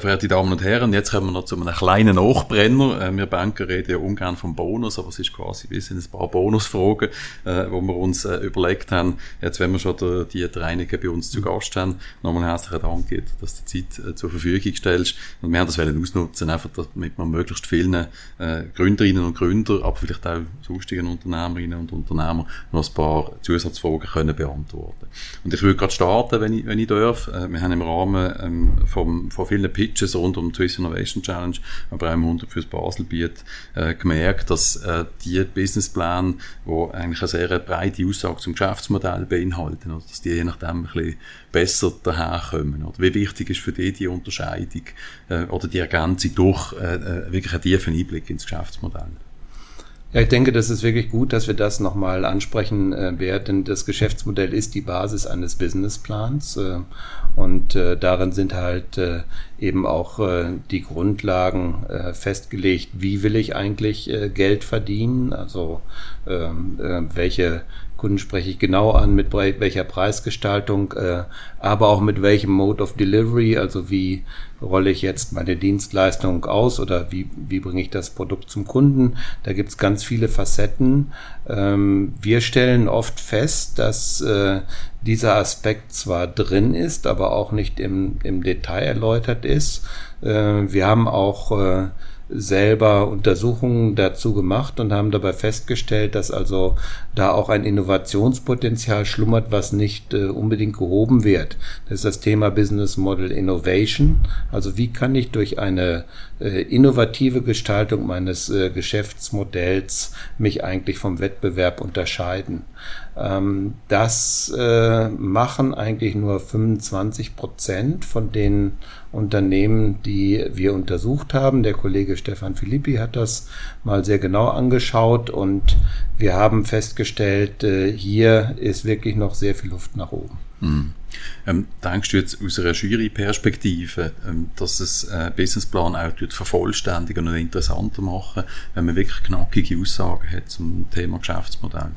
verehrte Damen und Herren, jetzt kommen wir noch zu einem kleinen Nachbrenner. Äh, wir Banker reden ja ungern vom Bonus, aber es ist quasi ein bisschen ein paar Bonusfragen, äh, wo wir uns äh, überlegt haben. Jetzt, wenn wir schon der, die Reinigen bei uns zu Gast haben, nochmal herzlichen Dank, dass du die Zeit äh, zur Verfügung stellst. Und wir haben das wollen ausnutzen, einfach damit man möglichst vielen äh, Gründerinnen und Gründer, aber vielleicht auch sonstigen Unternehmerinnen und Unternehmer noch ein paar Zusatzfragen können beantworten. Und ich würde gerade starten, wenn ich, wenn ich darf. Äh, wir haben im Rahmen ähm, vom, von vielen Pitches rund um die Swiss Innovation Challenge, aber auch im 100 fürs Baselbiet, äh, gemerkt, dass äh, die Businesspläne, die eigentlich eine sehr breite Aussage zum Geschäftsmodell beinhalten, oder dass die je nachdem ein bisschen besser daherkommen. Oder wie wichtig ist für dich die Unterscheidung äh, oder die Ergänzung durch äh, äh wirklich einen tiefen Einblick ins Geschäftsmodell? Ja, ich denke, das ist wirklich gut, dass wir das nochmal ansprechen, äh, Bert, das Geschäftsmodell ist die Basis eines Businessplans äh, und äh, darin sind halt äh, eben auch äh, die Grundlagen äh, festgelegt, wie will ich eigentlich äh, Geld verdienen, also ähm, äh, welche Kunden spreche ich genau an, mit welcher Preisgestaltung, äh, aber auch mit welchem Mode of Delivery, also wie rolle ich jetzt meine Dienstleistung aus oder wie, wie bringe ich das Produkt zum Kunden. Da gibt es ganz viele Facetten. Ähm, wir stellen oft fest, dass äh, dieser Aspekt zwar drin ist, aber auch nicht im, im Detail erläutert ist. Äh, wir haben auch äh, selber Untersuchungen dazu gemacht und haben dabei festgestellt, dass also da auch ein Innovationspotenzial schlummert, was nicht äh, unbedingt gehoben wird. Das ist das Thema Business Model Innovation. Also wie kann ich durch eine äh, innovative Gestaltung meines äh, Geschäftsmodells mich eigentlich vom Wettbewerb unterscheiden? Ähm, das äh, machen eigentlich nur 25 Prozent von den Unternehmen, die wir untersucht haben. Der Kollege Stefan Filippi hat das mal sehr genau angeschaut und wir haben festgestellt, äh, hier ist wirklich noch sehr viel Luft nach oben. Mhm. Ähm, denkst du jetzt aus einer Jury-Perspektive, ähm, dass es äh, Businessplan auch vervollständigen und interessanter machen, wenn man wirklich knackige Aussagen hat zum Thema Geschäftsmodell?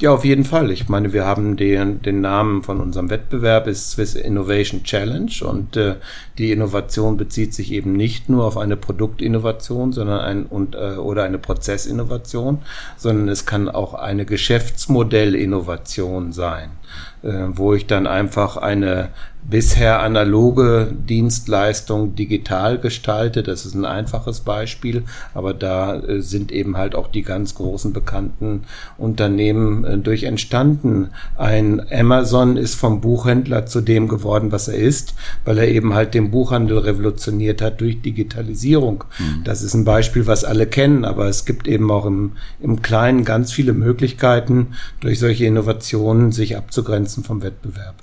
Ja, auf jeden Fall. Ich meine, wir haben den, den Namen von unserem Wettbewerb ist Swiss Innovation Challenge und äh, die Innovation bezieht sich eben nicht nur auf eine Produktinnovation, sondern ein und äh, oder eine Prozessinnovation, sondern es kann auch eine Geschäftsmodellinnovation sein, wo ich dann einfach eine bisher analoge Dienstleistung digital gestalte. Das ist ein einfaches Beispiel, aber da äh, sind eben halt auch die ganz großen bekannten Unternehmen äh, durch entstanden. Ein Amazon ist vom Buchhändler zu dem geworden, was er ist, weil er eben halt den Buchhandel revolutioniert hat durch Digitalisierung. Mhm. Das ist ein Beispiel, was alle kennen, aber es gibt eben auch im, im Kleinen ganz viele Möglichkeiten, durch solche Innovationen sich abzugrenzen vom Wettbewerb.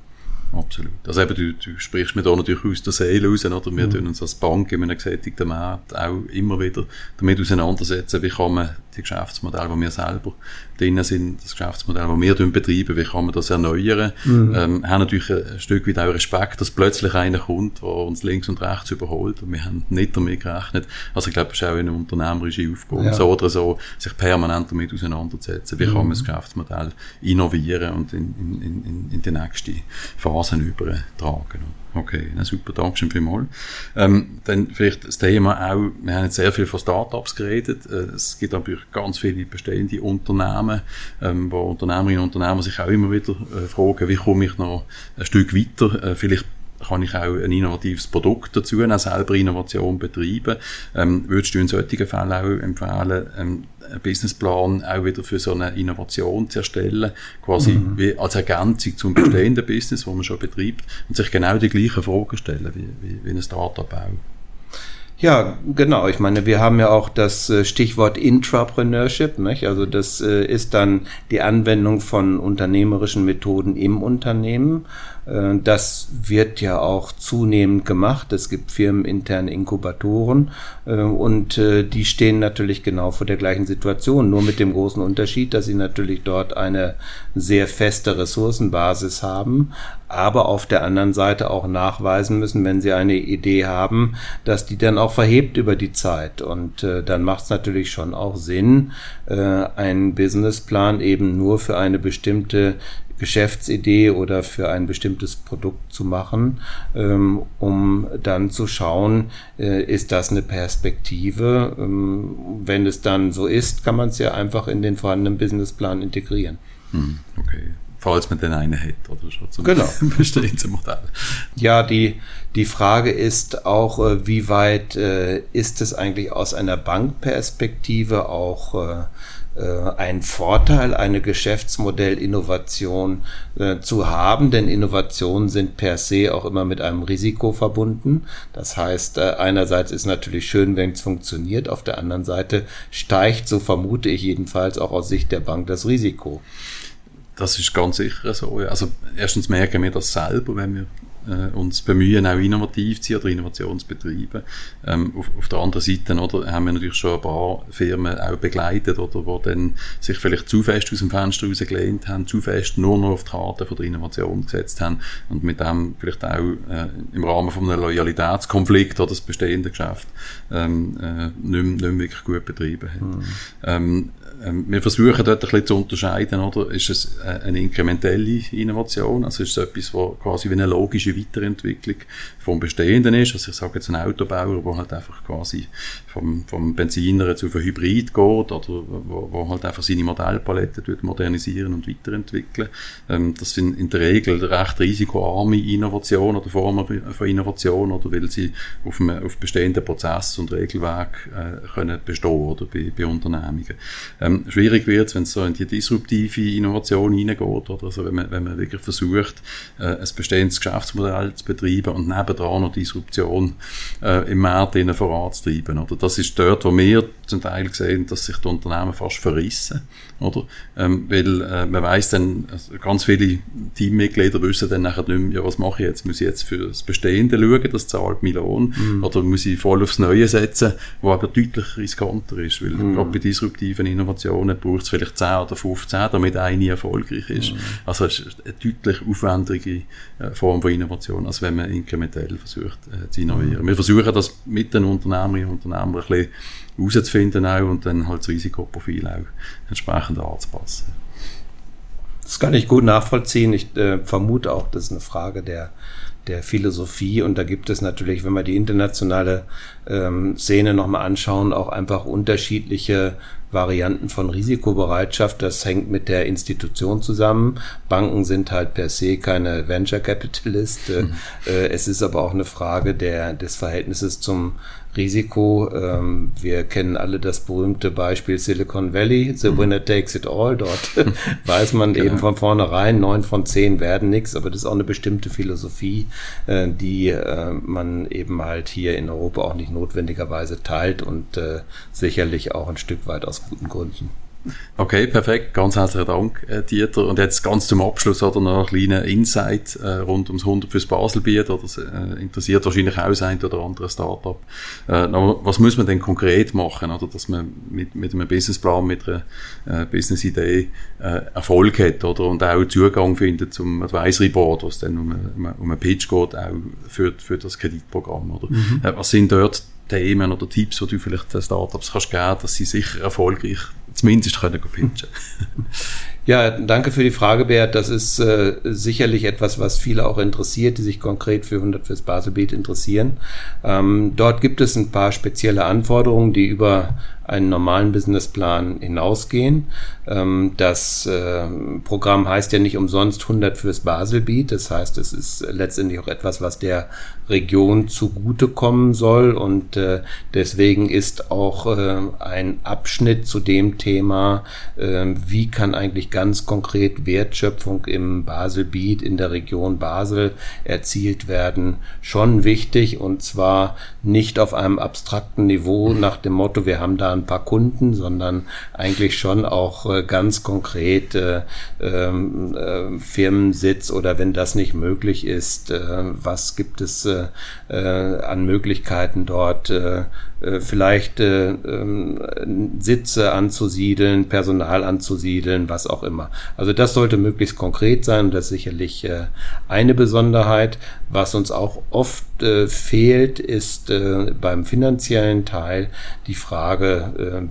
Absolut. Also eben, du, du sprichst mir da natürlich aus der Seele raus, oder? Wir mhm. tun uns als Bank in einem gesättigten Markt auch immer wieder damit auseinandersetzen, wie kann man die Geschäftsmodelle, die wir selber drin sind, das Geschäftsmodell, das wir betreiben, wie kann man das erneuern. Mhm. Ähm, haben natürlich ein Stück weit auch Respekt, dass plötzlich einer kommt, der uns links und rechts überholt und wir haben nicht damit gerechnet. Also ich glaube, es ist auch eine unternehmerische Aufgabe, ja. so oder so, sich permanent damit auseinandersetzen, wie mhm. kann man das Geschäftsmodell innovieren und in, in, in, in die nächste Phase übertragen. Okay, na super, danke schön vielmals. Ähm, dann vielleicht das Thema auch, wir haben jetzt sehr viel von Startups geredet, äh, es gibt natürlich ganz viele bestehende Unternehmen, ähm, wo Unternehmerinnen und Unternehmer sich auch immer wieder äh, fragen, wie komme ich noch ein Stück weiter, äh, vielleicht kann ich auch ein innovatives Produkt dazu, auch selber Innovation betreiben. Ähm, würdest du in solchen Fällen auch empfehlen, ähm, einen Businessplan auch wieder für so eine Innovation zu erstellen, quasi mhm. wie als Ergänzung zum bestehenden Business, wo man schon betreibt, und sich genau die gleichen Fragen stellen wie, wie, wie ein Startup auch. Ja, genau. Ich meine, wir haben ja auch das äh, Stichwort Intrapreneurship. Nicht? Also das äh, ist dann die Anwendung von unternehmerischen Methoden im Unternehmen. Äh, das wird ja auch zunehmend gemacht. Es gibt firmeninterne Inkubatoren und die stehen natürlich genau vor der gleichen Situation, nur mit dem großen Unterschied, dass sie natürlich dort eine sehr feste Ressourcenbasis haben, aber auf der anderen Seite auch nachweisen müssen, wenn sie eine Idee haben, dass die dann auch verhebt über die Zeit. Und äh, dann macht es natürlich schon auch Sinn, äh, einen Businessplan eben nur für eine bestimmte Geschäftsidee oder für ein bestimmtes Produkt zu machen, ähm, um dann zu schauen, äh, ist das eine Perspektive? Ähm, wenn es dann so ist, kann man es ja einfach in den vorhandenen Businessplan integrieren. Hm, okay falls man den einen hat oder schon zum genau. Modell. Ja, die, die Frage ist auch, äh, wie weit äh, ist es eigentlich aus einer Bankperspektive auch äh, ein Vorteil, eine Geschäftsmodellinnovation äh, zu haben, denn Innovationen sind per se auch immer mit einem Risiko verbunden. Das heißt, äh, einerseits ist natürlich schön, wenn es funktioniert, auf der anderen Seite steigt, so vermute ich jedenfalls auch aus Sicht der Bank, das Risiko. Das ist ganz sicher so. Also erstens merken wir das selber, wenn wir äh, uns bemühen, auch innovativ zu sein oder Innovationsbetriebe. Ähm, auf, auf der anderen Seite oder, haben wir natürlich schon ein paar Firmen auch begleitet, oder, wo dann sich vielleicht zu fest aus dem Fenster rausgelehnt haben, zu fest nur noch auf die Karte von der Innovation gesetzt haben und mit dem vielleicht auch äh, im Rahmen von einem Loyalitätskonflikt oder das bestehende Geschäft ähm, äh, nicht, mehr, nicht mehr wirklich gut betrieben haben. Mhm. Ähm, ähm, wir versuchen dort ein bisschen zu unterscheiden, oder? Ist es äh, eine inkrementelle Innovation? Also ist es etwas, was quasi wie eine logische Weiterentwicklung vom Bestehenden ist? Also ich sage jetzt ein Autobauer, der halt einfach quasi vom, vom Benziner zu Hybrid geht oder wo, wo halt einfach seine Modellpalette modernisieren und weiterentwickeln. Ähm, das sind in der Regel recht risikoarme Innovationen oder Formen von Innovation, oder weil sie auf, einem, auf bestehenden Prozess und Regelwerk äh, können bestehen oder bei, bei Unternehmungen. Ähm, schwierig wird es, wenn es so in die disruptive Innovation hineingeht, oder also wenn man, wenn man wirklich versucht, äh, ein bestehendes Geschäftsmodell zu betreiben und nebendran noch Disruption äh, im Markt voranzutreiben. Oder? Das ist dort, wo wir zum Teil sehen, dass sich die Unternehmen fast verrissen, oder? Ähm, weil äh, man weiß dann, also ganz viele Teammitglieder wissen dann nachher nicht mehr, ja, was mache ich jetzt? Muss ich jetzt für das Bestehende schauen, das zahlt mein Lohn, mm. oder muss ich voll aufs Neue setzen, wo aber deutlich riskanter ist, weil mm. gerade bei disruptiven Innovationen braucht es vielleicht 10 oder 15, damit eine erfolgreich ist. Mm. Also es ist eine deutlich aufwendige äh, Form von Innovation, als wenn man inkrementell versucht äh, zu innovieren. Wir versuchen das mit den Unternehmerinnen und Unternehmern ein bisschen herauszufinden und dann halt das Risikoprofil auch entsprechend anzupassen. Das kann ich gut nachvollziehen. Ich äh, vermute auch, das ist eine Frage der, der Philosophie und da gibt es natürlich, wenn wir die internationale ähm, Szene nochmal anschauen, auch einfach unterschiedliche Varianten von Risikobereitschaft. Das hängt mit der Institution zusammen. Banken sind halt per se keine Venture Capitalist. Mhm. Äh, es ist aber auch eine Frage der, des Verhältnisses zum Risiko. Ähm, wir kennen alle das berühmte Beispiel Silicon Valley, the mhm. winner takes it all. Dort weiß man genau. eben von vornherein, neun von zehn werden nichts, aber das ist auch eine bestimmte Philosophie, äh, die äh, man eben halt hier in Europa auch nicht notwendigerweise teilt und äh, sicherlich auch ein Stück weit aus guten Gründen. Okay, perfekt. Ganz herzlichen Dank, äh, Dieter. Und jetzt ganz zum Abschluss oder noch ein kleiner Insight äh, rund ums 100 fürs Baselbiet. Das äh, interessiert wahrscheinlich auch ein oder andere Startup. Äh, was muss man denn konkret machen, oder dass man mit, mit einem Businessplan, mit einer Businessidee Erfolg hat oder und auch Zugang findet zum Advisory Board, was dann um, um, um einen Pitch geht, auch für, für das Kreditprogramm. Oder? Mhm. Was sind dort Themen oder Tipps, die du vielleicht den Startups kannst geben, dass sie sicher erfolgreich zumindest können pitchen. Ja, danke für die Frage, Bert. Das ist äh, sicherlich etwas, was viele auch interessiert, die sich konkret für 100 fürs Baselbeet interessieren. Ähm, dort gibt es ein paar spezielle Anforderungen, die über einen normalen Businessplan hinausgehen. Ähm, das äh, Programm heißt ja nicht umsonst 100 fürs Baselbeat. Das heißt, es ist letztendlich auch etwas, was der Region zugutekommen soll. Und äh, deswegen ist auch äh, ein Abschnitt zu dem Thema, wie kann eigentlich ganz konkret Wertschöpfung im Baselbeat in der Region Basel erzielt werden, schon wichtig. Und zwar nicht auf einem abstrakten Niveau nach dem Motto, wir haben da ein paar Kunden, sondern eigentlich schon auch äh, ganz konkret äh, ähm, äh, Firmensitz oder wenn das nicht möglich ist, was gibt es an Möglichkeiten dort vielleicht ähm, Sitze anzusiedeln, Personal anzusiedeln, was auch immer. Also das sollte möglichst konkret sein und das ist sicherlich eine Besonderheit. Was uns auch oft fehlt, ist beim finanziellen Teil die Frage, äh,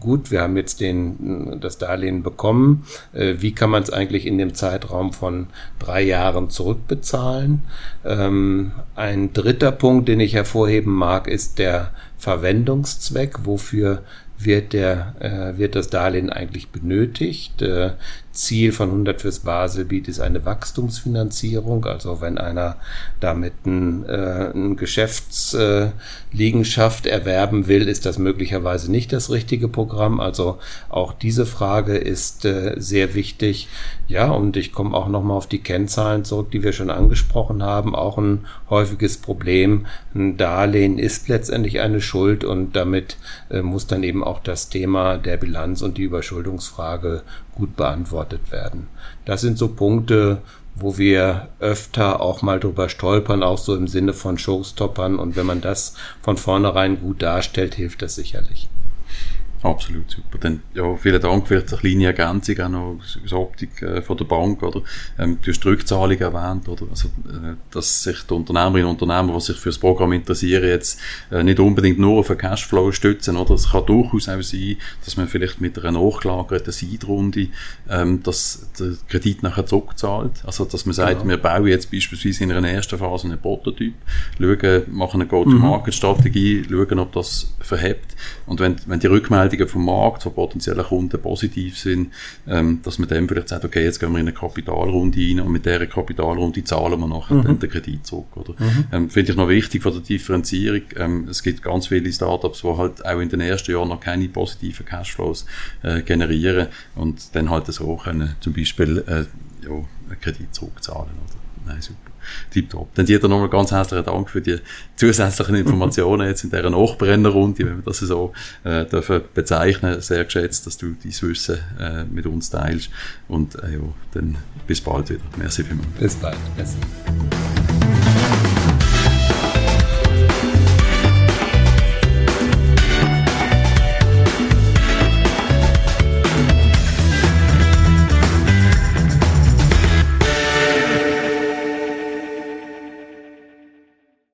gut, wir haben jetzt den, das Darlehen bekommen. Äh, wie kann man es eigentlich in dem Zeitraum von drei Jahren zurückbezahlen? Ähm, ein dritter Punkt, den ich hervorheben mag, ist der Verwendungszweck. Wofür wird, der, äh, wird das Darlehen eigentlich benötigt. Äh, Ziel von 100 fürs Baselbiet ist eine Wachstumsfinanzierung. Also wenn einer damit ein, äh, ein Geschäftsliegenschaft erwerben will, ist das möglicherweise nicht das richtige Programm. Also auch diese Frage ist äh, sehr wichtig. Ja, und ich komme auch nochmal auf die Kennzahlen zurück, die wir schon angesprochen haben. Auch ein häufiges Problem. Ein Darlehen ist letztendlich eine Schuld und damit äh, muss dann eben auch das Thema der Bilanz und die Überschuldungsfrage gut beantwortet werden. Das sind so Punkte, wo wir öfter auch mal drüber stolpern, auch so im Sinne von Showstoppern. Und wenn man das von vornherein gut darstellt, hilft das sicherlich. Absolut super. Dann, ja, vielen Dank für eine kleine Ergänzung auch noch aus Optik äh, von der Bank, oder? Ähm, du hast die Rückzahlung erwähnt, oder? Also, äh, dass sich die Unternehmerinnen und Unternehmer, die sich für das Programm interessieren, jetzt äh, nicht unbedingt nur auf den Cashflow stützen, oder? Es kann durchaus auch sein, dass man vielleicht mit einer nachgelagerten Seedrunde ähm, dass der Kredit nachher zurückzahlt. Also, dass man sagt, genau. wir bauen jetzt beispielsweise in einer ersten Phase einen Prototyp, schauen, machen eine Go-to-Market-Strategie, mhm. schauen, ob das verhebt. Und wenn, wenn die Rückmeldung Rückmeldungen vom Markt, von potenziellen Kunden positiv sind, ähm, dass man dann vielleicht sagt, okay, jetzt gehen wir in eine Kapitalrunde rein und mit dieser Kapitalrunde zahlen wir nachher mhm. dann den Kredit zurück. Oder? Mhm. Ähm, Finde ich noch wichtig von der Differenzierung. Ähm, es gibt ganz viele Startups, die halt auch in den ersten Jahren noch keine positiven Cashflows äh, generieren und dann halt so können zum Beispiel äh, ja, einen Kredit zurückzahlen. Oder? Nein, super. Tipptopp. Dann dir nochmal ganz herzlichen Dank für die zusätzlichen Informationen jetzt in dieser Nachbrennerrunde, wenn wir das so äh, dürfen bezeichnen. Sehr geschätzt, dass du dieses Wissen äh, mit uns teilst. Und äh, ja, dann bis bald wieder. Merci vielmals. Bis bald. Merci.